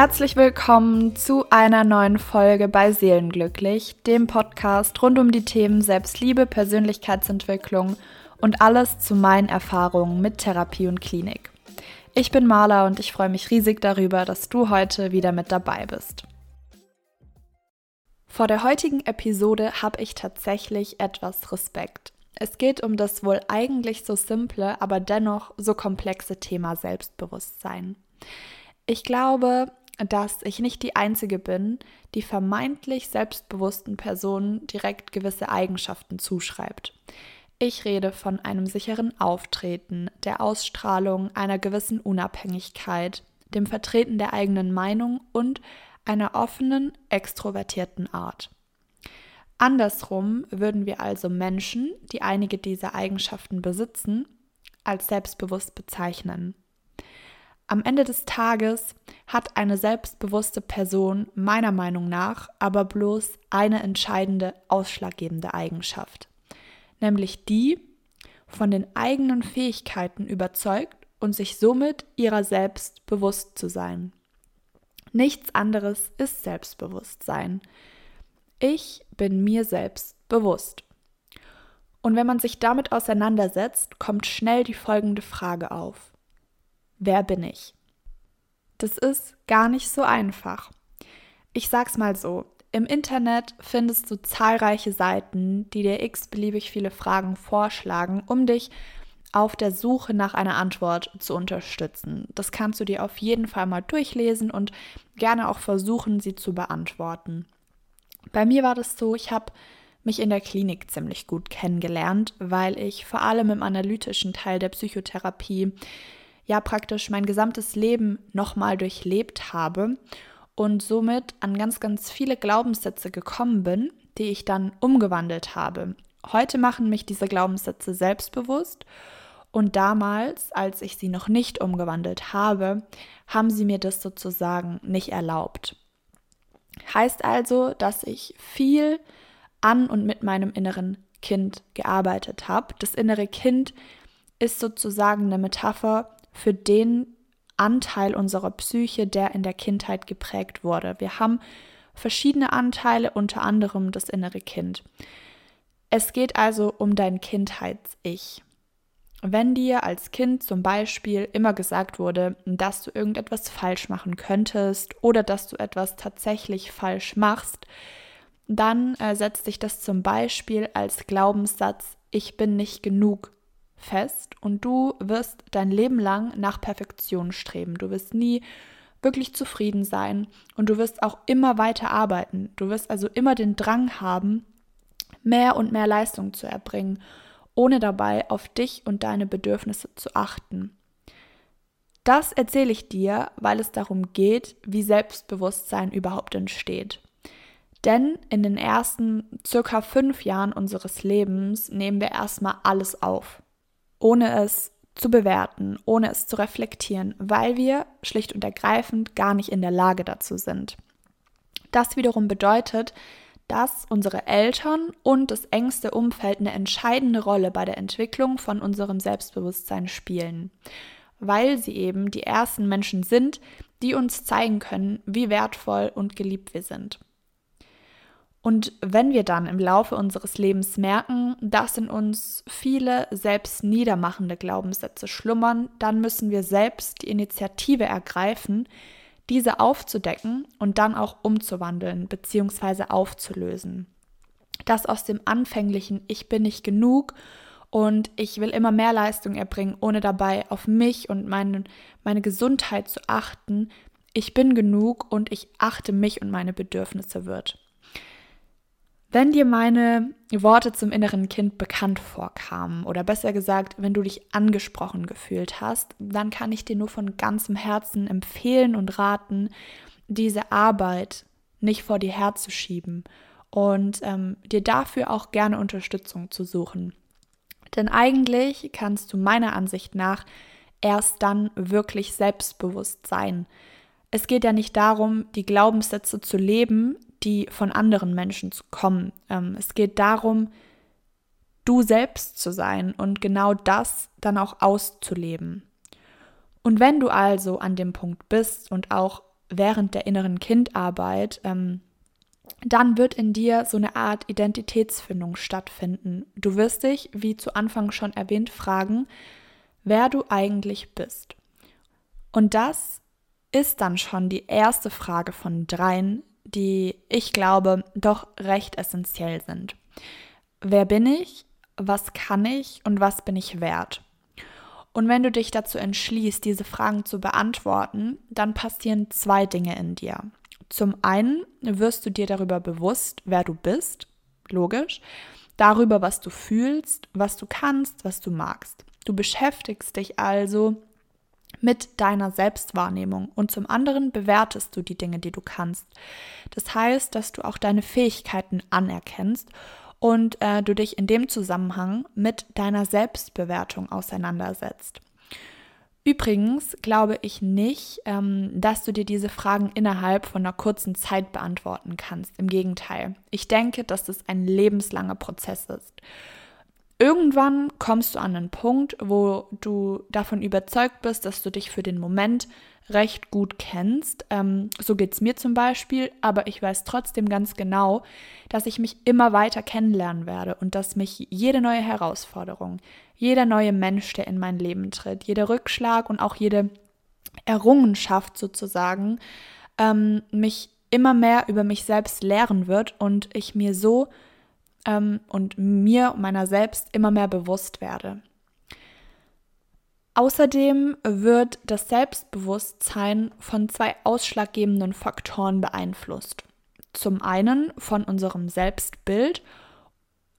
Herzlich willkommen zu einer neuen Folge bei Seelenglücklich, dem Podcast rund um die Themen Selbstliebe, Persönlichkeitsentwicklung und alles zu meinen Erfahrungen mit Therapie und Klinik. Ich bin Marla und ich freue mich riesig darüber, dass du heute wieder mit dabei bist. Vor der heutigen Episode habe ich tatsächlich etwas Respekt. Es geht um das wohl eigentlich so simple, aber dennoch so komplexe Thema Selbstbewusstsein. Ich glaube, dass ich nicht die Einzige bin, die vermeintlich selbstbewussten Personen direkt gewisse Eigenschaften zuschreibt. Ich rede von einem sicheren Auftreten, der Ausstrahlung einer gewissen Unabhängigkeit, dem Vertreten der eigenen Meinung und einer offenen, extrovertierten Art. Andersrum würden wir also Menschen, die einige dieser Eigenschaften besitzen, als selbstbewusst bezeichnen. Am Ende des Tages hat eine selbstbewusste Person meiner Meinung nach aber bloß eine entscheidende, ausschlaggebende Eigenschaft, nämlich die, von den eigenen Fähigkeiten überzeugt und sich somit ihrer selbst bewusst zu sein. Nichts anderes ist Selbstbewusstsein. Ich bin mir selbst bewusst. Und wenn man sich damit auseinandersetzt, kommt schnell die folgende Frage auf wer bin ich? Das ist gar nicht so einfach. Ich sag's mal so, im Internet findest du zahlreiche Seiten, die dir x-beliebig viele Fragen vorschlagen, um dich auf der Suche nach einer Antwort zu unterstützen. Das kannst du dir auf jeden Fall mal durchlesen und gerne auch versuchen, sie zu beantworten. Bei mir war das so, ich habe mich in der Klinik ziemlich gut kennengelernt, weil ich vor allem im analytischen Teil der Psychotherapie ja praktisch mein gesamtes Leben nochmal durchlebt habe und somit an ganz, ganz viele Glaubenssätze gekommen bin, die ich dann umgewandelt habe. Heute machen mich diese Glaubenssätze selbstbewusst und damals, als ich sie noch nicht umgewandelt habe, haben sie mir das sozusagen nicht erlaubt. Heißt also, dass ich viel an und mit meinem inneren Kind gearbeitet habe. Das innere Kind ist sozusagen eine Metapher für den Anteil unserer Psyche, der in der Kindheit geprägt wurde. Wir haben verschiedene Anteile, unter anderem das innere Kind. Es geht also um dein Kindheits-Ich. Wenn dir als Kind zum Beispiel immer gesagt wurde, dass du irgendetwas falsch machen könntest oder dass du etwas tatsächlich falsch machst, dann äh, setzt sich das zum Beispiel als Glaubenssatz, ich bin nicht genug fest und du wirst dein Leben lang nach Perfektion streben. Du wirst nie wirklich zufrieden sein und du wirst auch immer weiter arbeiten. Du wirst also immer den Drang haben, mehr und mehr Leistung zu erbringen, ohne dabei auf dich und deine Bedürfnisse zu achten. Das erzähle ich dir, weil es darum geht, wie Selbstbewusstsein überhaupt entsteht. Denn in den ersten circa fünf Jahren unseres Lebens nehmen wir erstmal alles auf ohne es zu bewerten, ohne es zu reflektieren, weil wir schlicht und ergreifend gar nicht in der Lage dazu sind. Das wiederum bedeutet, dass unsere Eltern und das engste Umfeld eine entscheidende Rolle bei der Entwicklung von unserem Selbstbewusstsein spielen, weil sie eben die ersten Menschen sind, die uns zeigen können, wie wertvoll und geliebt wir sind. Und wenn wir dann im Laufe unseres Lebens merken, dass in uns viele selbst niedermachende Glaubenssätze schlummern, dann müssen wir selbst die Initiative ergreifen, diese aufzudecken und dann auch umzuwandeln bzw. aufzulösen. Das aus dem anfänglichen Ich bin nicht genug und ich will immer mehr Leistung erbringen, ohne dabei auf mich und meine, meine Gesundheit zu achten. Ich bin genug und ich achte mich und meine Bedürfnisse wird. Wenn dir meine Worte zum inneren Kind bekannt vorkamen oder besser gesagt, wenn du dich angesprochen gefühlt hast, dann kann ich dir nur von ganzem Herzen empfehlen und raten, diese Arbeit nicht vor dir herzuschieben und ähm, dir dafür auch gerne Unterstützung zu suchen. Denn eigentlich kannst du meiner Ansicht nach erst dann wirklich selbstbewusst sein. Es geht ja nicht darum, die Glaubenssätze zu leben, die von anderen Menschen kommen. Ähm, es geht darum, du selbst zu sein und genau das dann auch auszuleben. Und wenn du also an dem Punkt bist und auch während der inneren Kindarbeit, ähm, dann wird in dir so eine Art Identitätsfindung stattfinden. Du wirst dich, wie zu Anfang schon erwähnt, fragen, wer du eigentlich bist. Und das ist dann schon die erste Frage von dreien, die ich glaube doch recht essentiell sind. Wer bin ich? Was kann ich? Und was bin ich wert? Und wenn du dich dazu entschließt, diese Fragen zu beantworten, dann passieren zwei Dinge in dir. Zum einen wirst du dir darüber bewusst, wer du bist, logisch, darüber, was du fühlst, was du kannst, was du magst. Du beschäftigst dich also mit deiner Selbstwahrnehmung und zum anderen bewertest du die Dinge, die du kannst. Das heißt, dass du auch deine Fähigkeiten anerkennst und äh, du dich in dem Zusammenhang mit deiner Selbstbewertung auseinandersetzt. Übrigens glaube ich nicht, ähm, dass du dir diese Fragen innerhalb von einer kurzen Zeit beantworten kannst. Im Gegenteil. Ich denke, dass das ein lebenslanger Prozess ist. Irgendwann kommst du an einen Punkt, wo du davon überzeugt bist, dass du dich für den Moment recht gut kennst. Ähm, so geht es mir zum Beispiel, aber ich weiß trotzdem ganz genau, dass ich mich immer weiter kennenlernen werde und dass mich jede neue Herausforderung, jeder neue Mensch, der in mein Leben tritt, jeder Rückschlag und auch jede Errungenschaft sozusagen, ähm, mich immer mehr über mich selbst lehren wird und ich mir so ähm, und mir meiner selbst immer mehr bewusst werde. Außerdem wird das Selbstbewusstsein von zwei ausschlaggebenden Faktoren beeinflusst. Zum einen von unserem Selbstbild,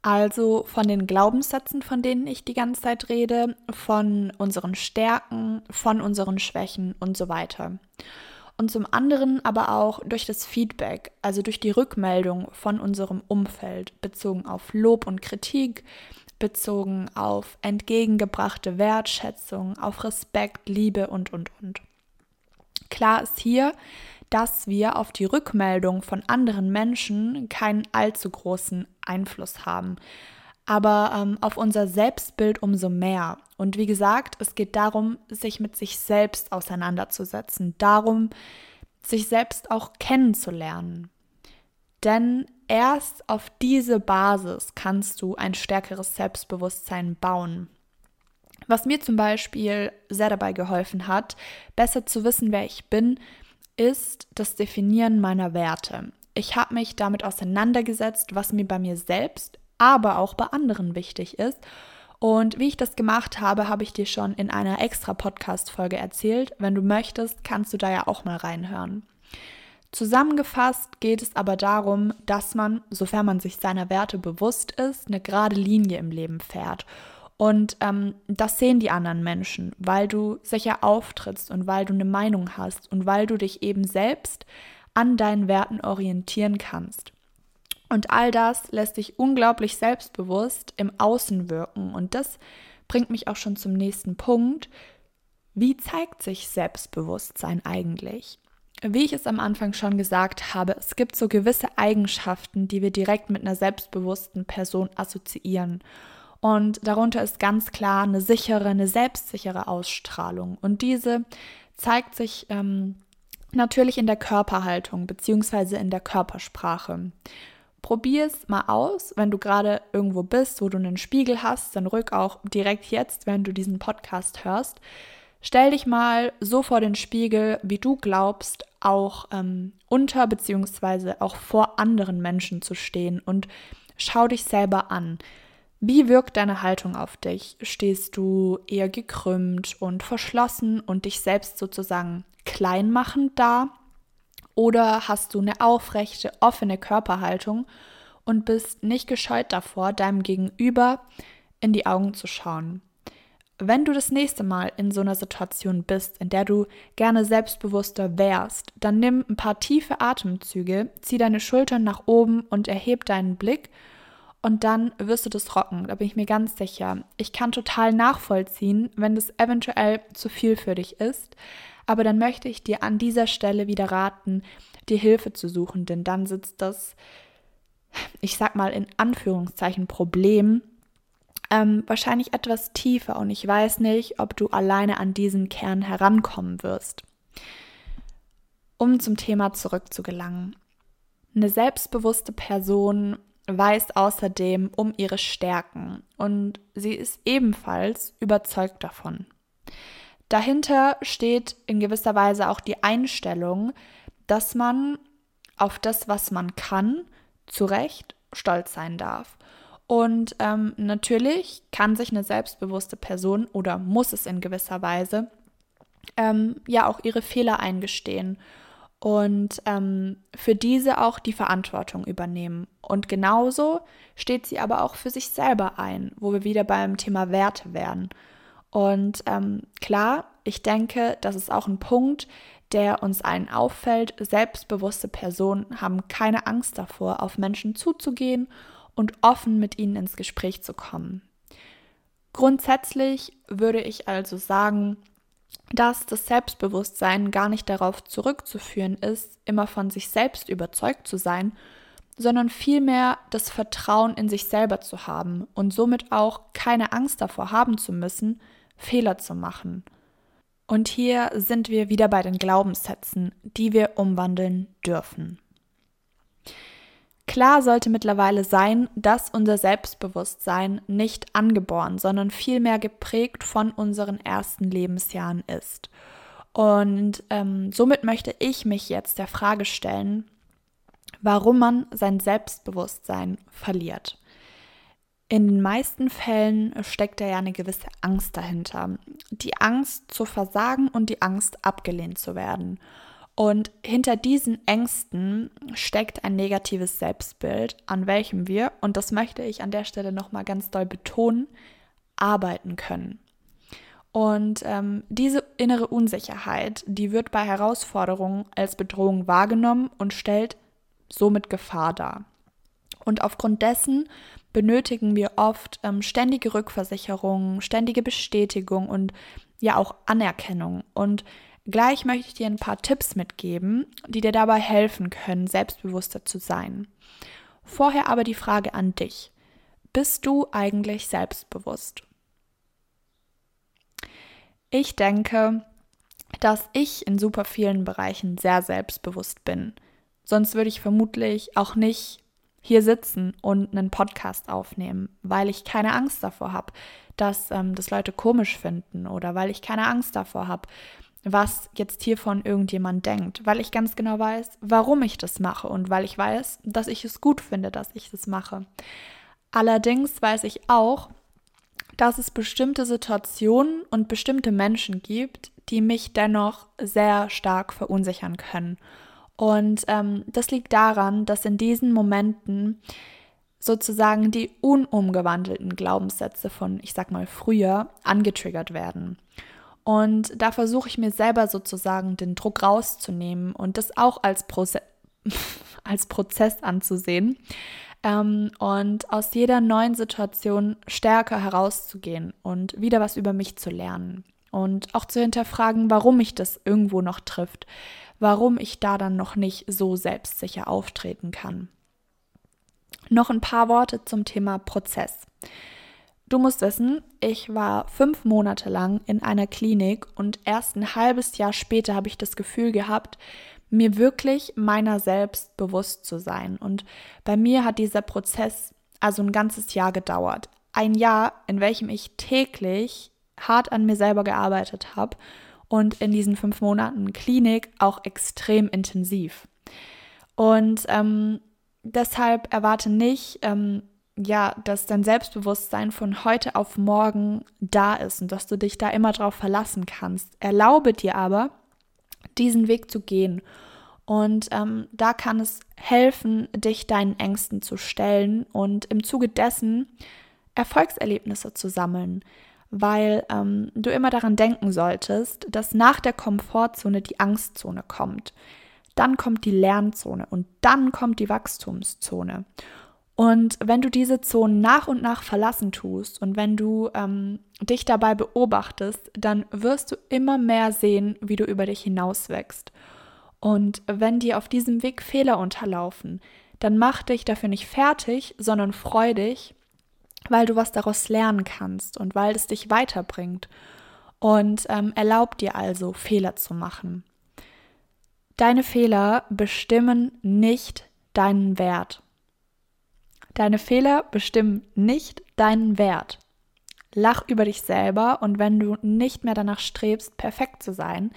also von den Glaubenssätzen, von denen ich die ganze Zeit rede, von unseren Stärken, von unseren Schwächen und so weiter. Und zum anderen aber auch durch das Feedback, also durch die Rückmeldung von unserem Umfeld, bezogen auf Lob und Kritik, bezogen auf entgegengebrachte Wertschätzung, auf Respekt, Liebe und, und, und. Klar ist hier, dass wir auf die Rückmeldung von anderen Menschen keinen allzu großen Einfluss haben, aber ähm, auf unser Selbstbild umso mehr. Und wie gesagt, es geht darum, sich mit sich selbst auseinanderzusetzen, darum, sich selbst auch kennenzulernen. Denn erst auf diese Basis kannst du ein stärkeres Selbstbewusstsein bauen. Was mir zum Beispiel sehr dabei geholfen hat, besser zu wissen, wer ich bin, ist das Definieren meiner Werte. Ich habe mich damit auseinandergesetzt, was mir bei mir selbst, aber auch bei anderen wichtig ist. Und wie ich das gemacht habe, habe ich dir schon in einer extra Podcast-Folge erzählt. Wenn du möchtest, kannst du da ja auch mal reinhören. Zusammengefasst geht es aber darum, dass man, sofern man sich seiner Werte bewusst ist, eine gerade Linie im Leben fährt. Und ähm, das sehen die anderen Menschen, weil du sicher auftrittst und weil du eine Meinung hast und weil du dich eben selbst an deinen Werten orientieren kannst. Und all das lässt dich unglaublich selbstbewusst im Außen wirken. Und das bringt mich auch schon zum nächsten Punkt. Wie zeigt sich Selbstbewusstsein eigentlich? Wie ich es am Anfang schon gesagt habe, es gibt so gewisse Eigenschaften, die wir direkt mit einer selbstbewussten Person assoziieren. Und darunter ist ganz klar eine sichere, eine selbstsichere Ausstrahlung. Und diese zeigt sich ähm, natürlich in der Körperhaltung bzw. in der Körpersprache. Probier es mal aus, wenn du gerade irgendwo bist, wo du einen Spiegel hast, dann rück auch direkt jetzt, wenn du diesen Podcast hörst. Stell dich mal so vor den Spiegel, wie du glaubst, auch ähm, unter bzw. auch vor anderen Menschen zu stehen und schau dich selber an. Wie wirkt deine Haltung auf dich? Stehst du eher gekrümmt und verschlossen und dich selbst sozusagen kleinmachend da? Oder hast du eine aufrechte, offene Körperhaltung und bist nicht gescheut davor, deinem Gegenüber in die Augen zu schauen? Wenn du das nächste Mal in so einer Situation bist, in der du gerne selbstbewusster wärst, dann nimm ein paar tiefe Atemzüge, zieh deine Schultern nach oben und erheb deinen Blick und dann wirst du das rocken, da bin ich mir ganz sicher. Ich kann total nachvollziehen, wenn das eventuell zu viel für dich ist, aber dann möchte ich dir an dieser Stelle wieder raten, dir Hilfe zu suchen, denn dann sitzt das, ich sag mal in Anführungszeichen, Problem ähm, wahrscheinlich etwas tiefer und ich weiß nicht, ob du alleine an diesen Kern herankommen wirst. Um zum Thema zurückzugelangen. Eine selbstbewusste Person weiß außerdem um ihre Stärken und sie ist ebenfalls überzeugt davon. Dahinter steht in gewisser Weise auch die Einstellung, dass man auf das, was man kann, zu Recht stolz sein darf. Und ähm, natürlich kann sich eine selbstbewusste Person oder muss es in gewisser Weise ähm, ja auch ihre Fehler eingestehen und ähm, für diese auch die Verantwortung übernehmen. Und genauso steht sie aber auch für sich selber ein, wo wir wieder beim Thema Werte wären. Und ähm, klar, ich denke, das ist auch ein Punkt, der uns allen auffällt. Selbstbewusste Personen haben keine Angst davor, auf Menschen zuzugehen und offen mit ihnen ins Gespräch zu kommen. Grundsätzlich würde ich also sagen, dass das Selbstbewusstsein gar nicht darauf zurückzuführen ist, immer von sich selbst überzeugt zu sein, sondern vielmehr das Vertrauen in sich selber zu haben und somit auch keine Angst davor haben zu müssen, Fehler zu machen. Und hier sind wir wieder bei den Glaubenssätzen, die wir umwandeln dürfen. Klar sollte mittlerweile sein, dass unser Selbstbewusstsein nicht angeboren, sondern vielmehr geprägt von unseren ersten Lebensjahren ist. Und ähm, somit möchte ich mich jetzt der Frage stellen, warum man sein Selbstbewusstsein verliert. In den meisten Fällen steckt da ja eine gewisse Angst dahinter. Die Angst zu versagen und die Angst abgelehnt zu werden. Und hinter diesen Ängsten steckt ein negatives Selbstbild, an welchem wir, und das möchte ich an der Stelle nochmal ganz doll betonen, arbeiten können. Und ähm, diese innere Unsicherheit, die wird bei Herausforderungen als Bedrohung wahrgenommen und stellt somit Gefahr dar. Und aufgrund dessen benötigen wir oft ähm, ständige Rückversicherung, ständige Bestätigung und ja auch Anerkennung. Und gleich möchte ich dir ein paar Tipps mitgeben, die dir dabei helfen können, selbstbewusster zu sein. Vorher aber die Frage an dich. Bist du eigentlich selbstbewusst? Ich denke, dass ich in super vielen Bereichen sehr selbstbewusst bin. Sonst würde ich vermutlich auch nicht hier sitzen und einen Podcast aufnehmen, weil ich keine Angst davor habe, dass ähm, das Leute komisch finden oder weil ich keine Angst davor habe, was jetzt hiervon irgendjemand denkt, weil ich ganz genau weiß, warum ich das mache und weil ich weiß, dass ich es gut finde, dass ich das mache. Allerdings weiß ich auch, dass es bestimmte Situationen und bestimmte Menschen gibt, die mich dennoch sehr stark verunsichern können und ähm, das liegt daran, dass in diesen Momenten sozusagen die unumgewandelten Glaubenssätze von, ich sag mal, früher angetriggert werden. Und da versuche ich mir selber sozusagen den Druck rauszunehmen und das auch als, Proze als Prozess anzusehen. Ähm, und aus jeder neuen Situation stärker herauszugehen und wieder was über mich zu lernen. Und auch zu hinterfragen, warum mich das irgendwo noch trifft warum ich da dann noch nicht so selbstsicher auftreten kann. Noch ein paar Worte zum Thema Prozess. Du musst wissen, ich war fünf Monate lang in einer Klinik und erst ein halbes Jahr später habe ich das Gefühl gehabt, mir wirklich meiner selbst bewusst zu sein. Und bei mir hat dieser Prozess also ein ganzes Jahr gedauert. Ein Jahr, in welchem ich täglich hart an mir selber gearbeitet habe und in diesen fünf Monaten Klinik auch extrem intensiv. Und ähm, deshalb erwarte nicht, ähm, ja, dass dein Selbstbewusstsein von heute auf morgen da ist und dass du dich da immer drauf verlassen kannst. Erlaube dir aber, diesen Weg zu gehen. Und ähm, da kann es helfen, dich deinen Ängsten zu stellen und im Zuge dessen Erfolgserlebnisse zu sammeln weil ähm, du immer daran denken solltest, dass nach der Komfortzone die Angstzone kommt. Dann kommt die Lernzone und dann kommt die Wachstumszone. Und wenn du diese Zonen nach und nach verlassen tust und wenn du ähm, dich dabei beobachtest, dann wirst du immer mehr sehen, wie du über dich hinaus wächst. Und wenn dir auf diesem Weg Fehler unterlaufen, dann mach dich dafür nicht fertig, sondern freu dich, weil du was daraus lernen kannst und weil es dich weiterbringt. Und ähm, erlaub dir also, Fehler zu machen. Deine Fehler bestimmen nicht deinen Wert. Deine Fehler bestimmen nicht deinen Wert. Lach über dich selber und wenn du nicht mehr danach strebst, perfekt zu sein,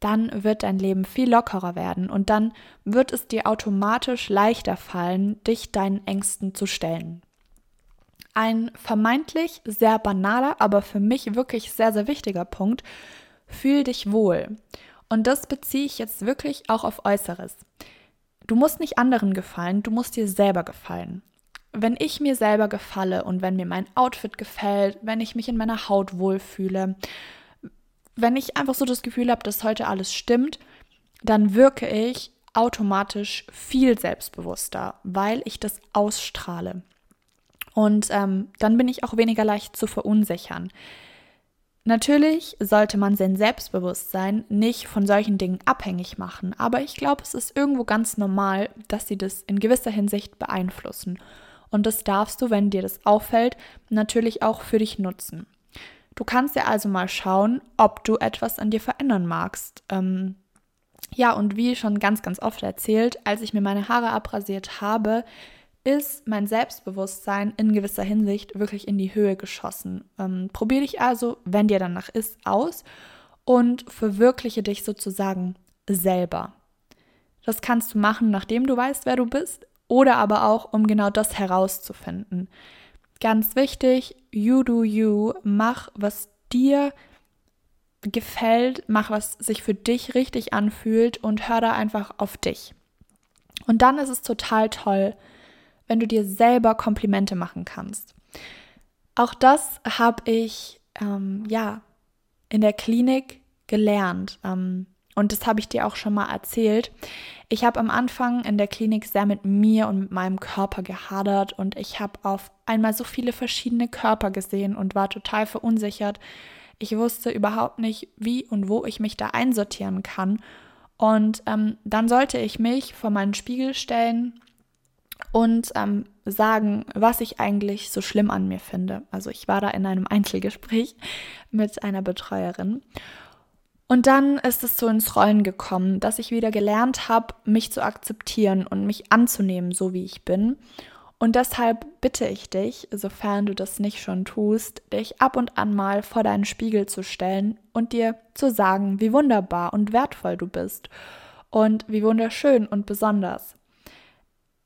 dann wird dein Leben viel lockerer werden und dann wird es dir automatisch leichter fallen, dich deinen Ängsten zu stellen. Ein vermeintlich sehr banaler, aber für mich wirklich sehr, sehr wichtiger Punkt. Fühl dich wohl. Und das beziehe ich jetzt wirklich auch auf Äußeres. Du musst nicht anderen gefallen, du musst dir selber gefallen. Wenn ich mir selber gefalle und wenn mir mein Outfit gefällt, wenn ich mich in meiner Haut wohlfühle, wenn ich einfach so das Gefühl habe, dass heute alles stimmt, dann wirke ich automatisch viel selbstbewusster, weil ich das ausstrahle. Und ähm, dann bin ich auch weniger leicht zu verunsichern. Natürlich sollte man sein Selbstbewusstsein nicht von solchen Dingen abhängig machen, aber ich glaube, es ist irgendwo ganz normal, dass sie das in gewisser Hinsicht beeinflussen. Und das darfst du, wenn dir das auffällt, natürlich auch für dich nutzen. Du kannst ja also mal schauen, ob du etwas an dir verändern magst. Ähm, ja, und wie schon ganz, ganz oft erzählt, als ich mir meine Haare abrasiert habe, ist mein Selbstbewusstsein in gewisser Hinsicht wirklich in die Höhe geschossen. Ähm, probier dich also, wenn dir danach ist, aus und verwirkliche dich sozusagen selber. Das kannst du machen, nachdem du weißt, wer du bist, oder aber auch, um genau das herauszufinden. Ganz wichtig, you do you, mach, was dir gefällt, mach, was sich für dich richtig anfühlt und hör da einfach auf dich. Und dann ist es total toll, wenn du dir selber Komplimente machen kannst. Auch das habe ich ähm, ja in der Klinik gelernt. Ähm, und das habe ich dir auch schon mal erzählt. Ich habe am Anfang in der Klinik sehr mit mir und mit meinem Körper gehadert und ich habe auf einmal so viele verschiedene Körper gesehen und war total verunsichert. Ich wusste überhaupt nicht, wie und wo ich mich da einsortieren kann. Und ähm, dann sollte ich mich vor meinen Spiegel stellen und ähm, sagen, was ich eigentlich so schlimm an mir finde. Also ich war da in einem Einzelgespräch mit einer Betreuerin. Und dann ist es so ins Rollen gekommen, dass ich wieder gelernt habe, mich zu akzeptieren und mich anzunehmen, so wie ich bin. Und deshalb bitte ich dich, sofern du das nicht schon tust, dich ab und an mal vor deinen Spiegel zu stellen und dir zu sagen, wie wunderbar und wertvoll du bist und wie wunderschön und besonders.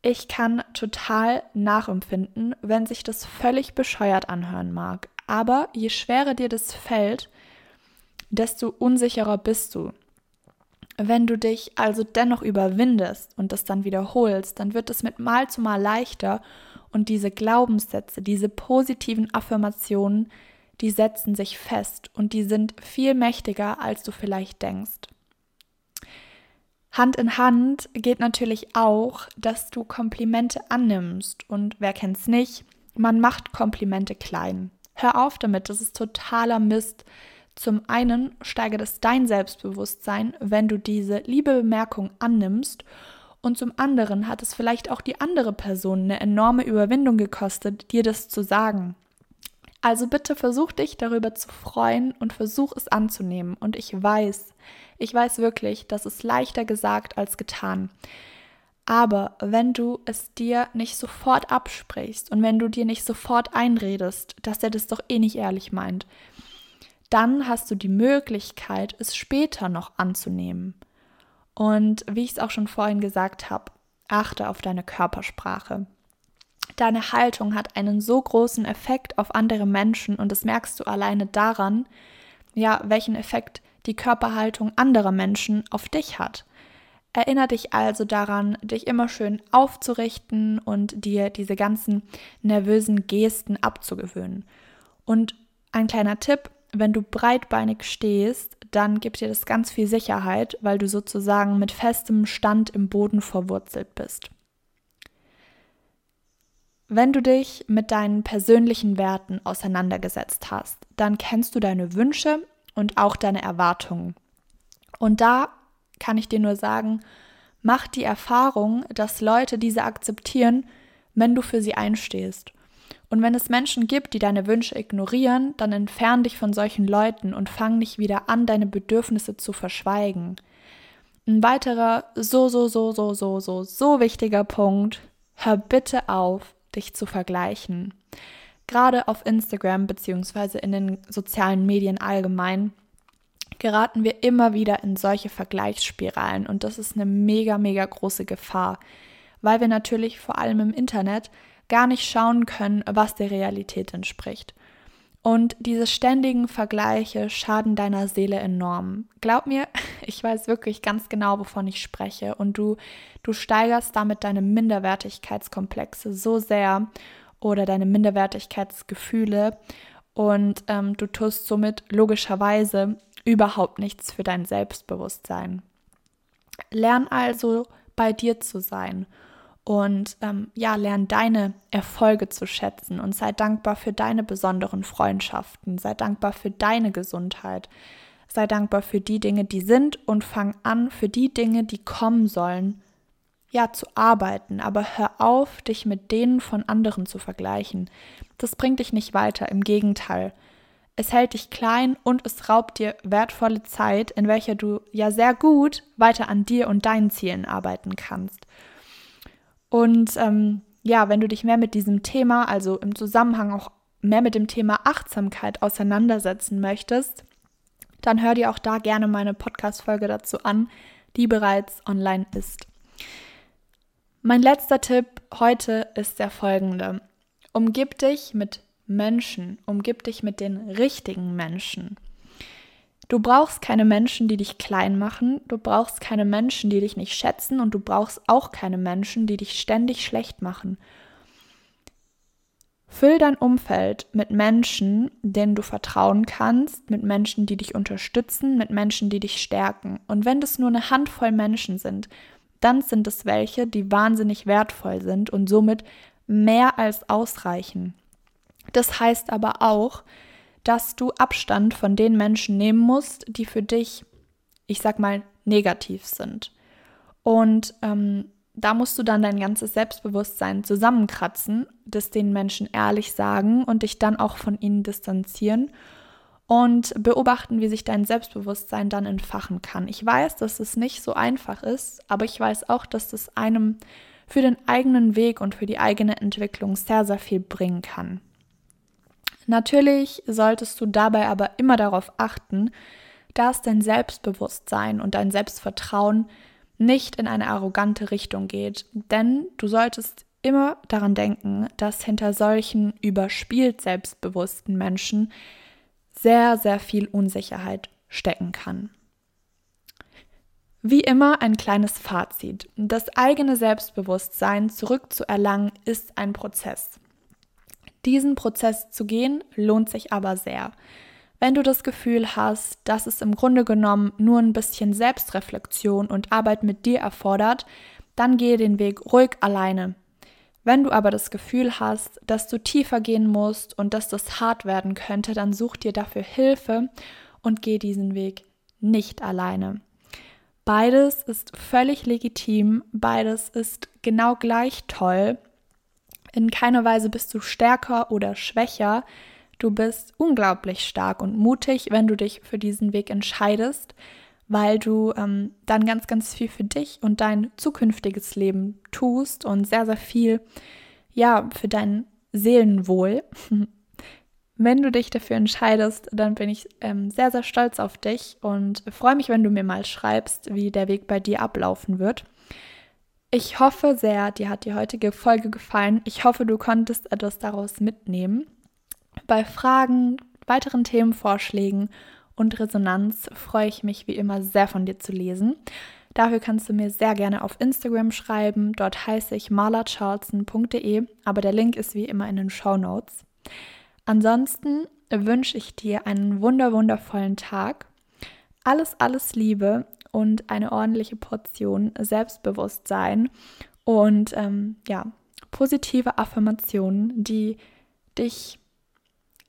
Ich kann total nachempfinden, wenn sich das völlig bescheuert anhören mag. Aber je schwerer dir das fällt, desto unsicherer bist du. Wenn du dich also dennoch überwindest und das dann wiederholst, dann wird es mit Mal zu Mal leichter und diese Glaubenssätze, diese positiven Affirmationen, die setzen sich fest und die sind viel mächtiger, als du vielleicht denkst. Hand in Hand geht natürlich auch, dass du Komplimente annimmst. Und wer kennt's nicht? Man macht Komplimente klein. Hör auf damit, das ist totaler Mist. Zum einen steigert es dein Selbstbewusstsein, wenn du diese liebe Bemerkung annimmst. Und zum anderen hat es vielleicht auch die andere Person eine enorme Überwindung gekostet, dir das zu sagen. Also bitte versuch dich darüber zu freuen und versuch es anzunehmen. Und ich weiß, ich weiß wirklich, das ist leichter gesagt als getan. Aber wenn du es dir nicht sofort absprichst und wenn du dir nicht sofort einredest, dass er das doch eh nicht ehrlich meint, dann hast du die Möglichkeit, es später noch anzunehmen. Und wie ich es auch schon vorhin gesagt habe, achte auf deine Körpersprache. Deine Haltung hat einen so großen Effekt auf andere Menschen und das merkst du alleine daran, ja, welchen Effekt die Körperhaltung anderer Menschen auf dich hat. Erinnere dich also daran, dich immer schön aufzurichten und dir diese ganzen nervösen Gesten abzugewöhnen. Und ein kleiner Tipp, wenn du breitbeinig stehst, dann gibt dir das ganz viel Sicherheit, weil du sozusagen mit festem Stand im Boden verwurzelt bist. Wenn du dich mit deinen persönlichen Werten auseinandergesetzt hast, dann kennst du deine Wünsche und auch deine Erwartungen. Und da kann ich dir nur sagen, mach die Erfahrung, dass Leute diese akzeptieren, wenn du für sie einstehst. Und wenn es Menschen gibt, die deine Wünsche ignorieren, dann entfern dich von solchen Leuten und fang nicht wieder an, deine Bedürfnisse zu verschweigen. Ein weiterer so, so, so, so, so, so, so wichtiger Punkt, hör bitte auf, dich zu vergleichen. Gerade auf Instagram bzw. in den sozialen Medien allgemein geraten wir immer wieder in solche Vergleichsspiralen und das ist eine mega, mega große Gefahr, weil wir natürlich vor allem im Internet gar nicht schauen können, was der Realität entspricht. Und diese ständigen Vergleiche schaden deiner Seele enorm. Glaub mir, ich weiß wirklich ganz genau, wovon ich spreche. Und du, du steigerst damit deine Minderwertigkeitskomplexe so sehr oder deine Minderwertigkeitsgefühle. Und ähm, du tust somit logischerweise überhaupt nichts für dein Selbstbewusstsein. Lern also bei dir zu sein und ähm, ja, lern deine Erfolge zu schätzen und sei dankbar für deine besonderen Freundschaften, sei dankbar für deine Gesundheit, sei dankbar für die Dinge, die sind und fang an, für die Dinge, die kommen sollen, ja, zu arbeiten. Aber hör auf, dich mit denen von anderen zu vergleichen. Das bringt dich nicht weiter, im Gegenteil. Es hält dich klein und es raubt dir wertvolle Zeit, in welcher du ja sehr gut weiter an dir und deinen Zielen arbeiten kannst. Und ähm, ja, wenn du dich mehr mit diesem Thema, also im Zusammenhang auch mehr mit dem Thema Achtsamkeit auseinandersetzen möchtest, dann hör dir auch da gerne meine Podcast-Folge dazu an, die bereits online ist. Mein letzter Tipp heute ist der folgende. Umgib dich mit Menschen, umgib dich mit den richtigen Menschen. Du brauchst keine Menschen, die dich klein machen, du brauchst keine Menschen, die dich nicht schätzen und du brauchst auch keine Menschen, die dich ständig schlecht machen. Füll dein Umfeld mit Menschen, denen du vertrauen kannst, mit Menschen, die dich unterstützen, mit Menschen, die dich stärken. Und wenn das nur eine Handvoll Menschen sind, dann sind es welche, die wahnsinnig wertvoll sind und somit mehr als ausreichen. Das heißt aber auch, dass du Abstand von den Menschen nehmen musst, die für dich, ich sag mal, negativ sind. Und ähm, da musst du dann dein ganzes Selbstbewusstsein zusammenkratzen, das den Menschen ehrlich sagen und dich dann auch von ihnen distanzieren und beobachten, wie sich dein Selbstbewusstsein dann entfachen kann. Ich weiß, dass es nicht so einfach ist, aber ich weiß auch, dass das einem für den eigenen Weg und für die eigene Entwicklung sehr, sehr viel bringen kann. Natürlich solltest du dabei aber immer darauf achten, dass dein Selbstbewusstsein und dein Selbstvertrauen nicht in eine arrogante Richtung geht, denn du solltest immer daran denken, dass hinter solchen überspielt selbstbewussten Menschen sehr, sehr viel Unsicherheit stecken kann. Wie immer ein kleines Fazit. Das eigene Selbstbewusstsein zurückzuerlangen ist ein Prozess. Diesen Prozess zu gehen lohnt sich aber sehr. Wenn du das Gefühl hast, dass es im Grunde genommen nur ein bisschen Selbstreflexion und Arbeit mit dir erfordert, dann gehe den Weg ruhig alleine. Wenn du aber das Gefühl hast, dass du tiefer gehen musst und dass das hart werden könnte, dann such dir dafür Hilfe und geh diesen Weg nicht alleine. Beides ist völlig legitim, beides ist genau gleich toll in keiner Weise bist du stärker oder schwächer. Du bist unglaublich stark und mutig, wenn du dich für diesen Weg entscheidest, weil du ähm, dann ganz, ganz viel für dich und dein zukünftiges Leben tust und sehr, sehr viel, ja, für dein Seelenwohl. wenn du dich dafür entscheidest, dann bin ich ähm, sehr, sehr stolz auf dich und freue mich, wenn du mir mal schreibst, wie der Weg bei dir ablaufen wird. Ich hoffe sehr, dir hat die heutige Folge gefallen. Ich hoffe, du konntest etwas daraus mitnehmen. Bei Fragen, weiteren Themenvorschlägen und Resonanz freue ich mich wie immer sehr von dir zu lesen. Dafür kannst du mir sehr gerne auf Instagram schreiben. Dort heiße ich marlacharlson.de, aber der Link ist wie immer in den Show Notes. Ansonsten wünsche ich dir einen wunder wundervollen Tag. Alles, alles Liebe und eine ordentliche Portion Selbstbewusstsein und ähm, ja, positive Affirmationen, die dich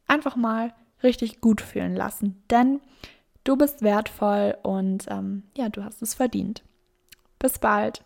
einfach mal richtig gut fühlen lassen. Denn du bist wertvoll und ähm, ja, du hast es verdient. Bis bald.